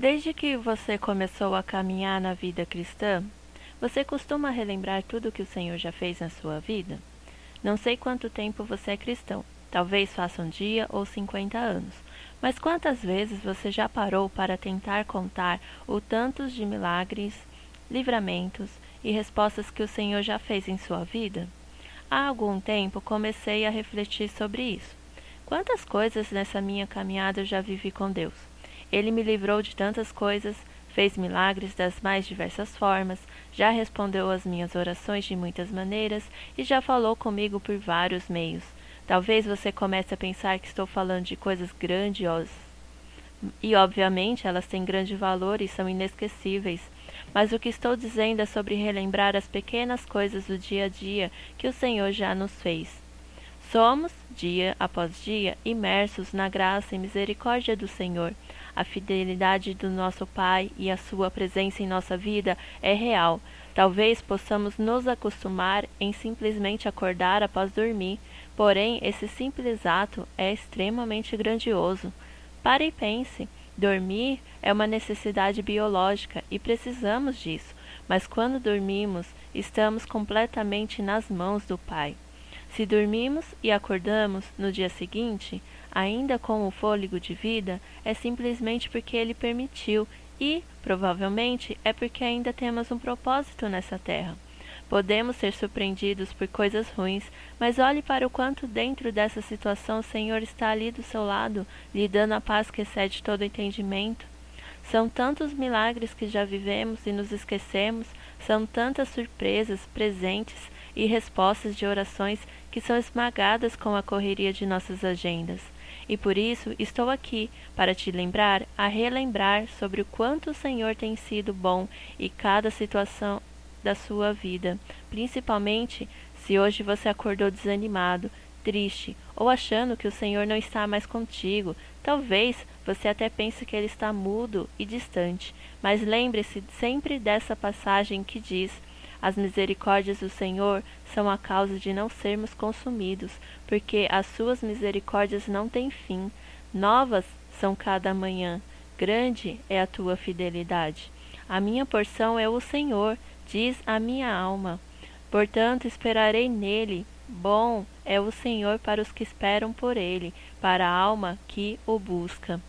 Desde que você começou a caminhar na vida cristã, você costuma relembrar tudo que o Senhor já fez na sua vida? Não sei quanto tempo você é cristão, talvez faça um dia ou 50 anos, mas quantas vezes você já parou para tentar contar o tantos de milagres, livramentos e respostas que o Senhor já fez em sua vida? Há algum tempo comecei a refletir sobre isso. Quantas coisas nessa minha caminhada eu já vivi com Deus? Ele me livrou de tantas coisas, fez milagres das mais diversas formas, já respondeu às minhas orações de muitas maneiras e já falou comigo por vários meios. Talvez você comece a pensar que estou falando de coisas grandiosas. E obviamente elas têm grande valor e são inesquecíveis. Mas o que estou dizendo é sobre relembrar as pequenas coisas do dia a dia que o Senhor já nos fez. Somos, dia após dia, imersos na graça e misericórdia do Senhor. A fidelidade do nosso Pai e a sua presença em nossa vida é real. Talvez possamos nos acostumar em simplesmente acordar após dormir, porém esse simples ato é extremamente grandioso. Pare e pense. Dormir é uma necessidade biológica e precisamos disso, mas quando dormimos, estamos completamente nas mãos do Pai. Se dormimos e acordamos no dia seguinte, ainda com o fôlego de vida, é simplesmente porque ele permitiu e, provavelmente, é porque ainda temos um propósito nessa terra. Podemos ser surpreendidos por coisas ruins, mas olhe para o quanto dentro dessa situação o Senhor está ali do seu lado, lhe dando a paz que excede todo entendimento. São tantos milagres que já vivemos e nos esquecemos, são tantas surpresas, presentes e respostas de orações que são esmagadas com a correria de nossas agendas. E por isso estou aqui para te lembrar, a relembrar sobre o quanto o Senhor tem sido bom e cada situação da sua vida, principalmente se hoje você acordou desanimado, triste ou achando que o Senhor não está mais contigo. Talvez você até pense que ele está mudo e distante, mas lembre-se sempre dessa passagem que diz: as misericórdias do Senhor são a causa de não sermos consumidos, porque as suas misericórdias não têm fim. Novas são cada manhã. Grande é a tua fidelidade. A minha porção é o Senhor, diz a minha alma. Portanto, esperarei nele. Bom é o Senhor para os que esperam por ele, para a alma que o busca.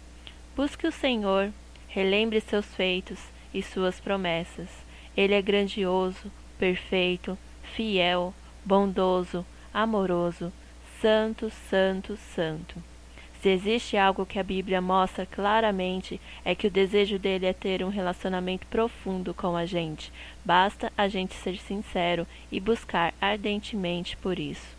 Busque o Senhor, relembre seus feitos e suas promessas. Ele é grandioso, perfeito, fiel, bondoso, amoroso, santo, santo, santo. Se existe algo que a Bíblia mostra claramente, é que o desejo dele é ter um relacionamento profundo com a gente. Basta a gente ser sincero e buscar ardentemente por isso.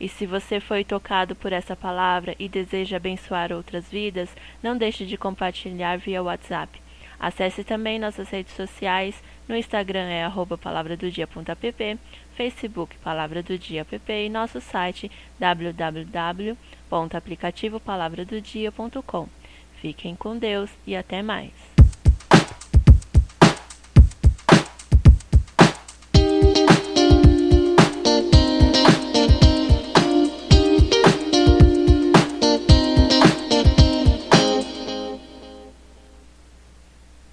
E se você foi tocado por essa palavra e deseja abençoar outras vidas, não deixe de compartilhar via WhatsApp. Acesse também nossas redes sociais. No Instagram é arroba Facebook Palavra do Dia app e nosso site www.aplicativopalavradodia.com. Fiquem com Deus e até mais.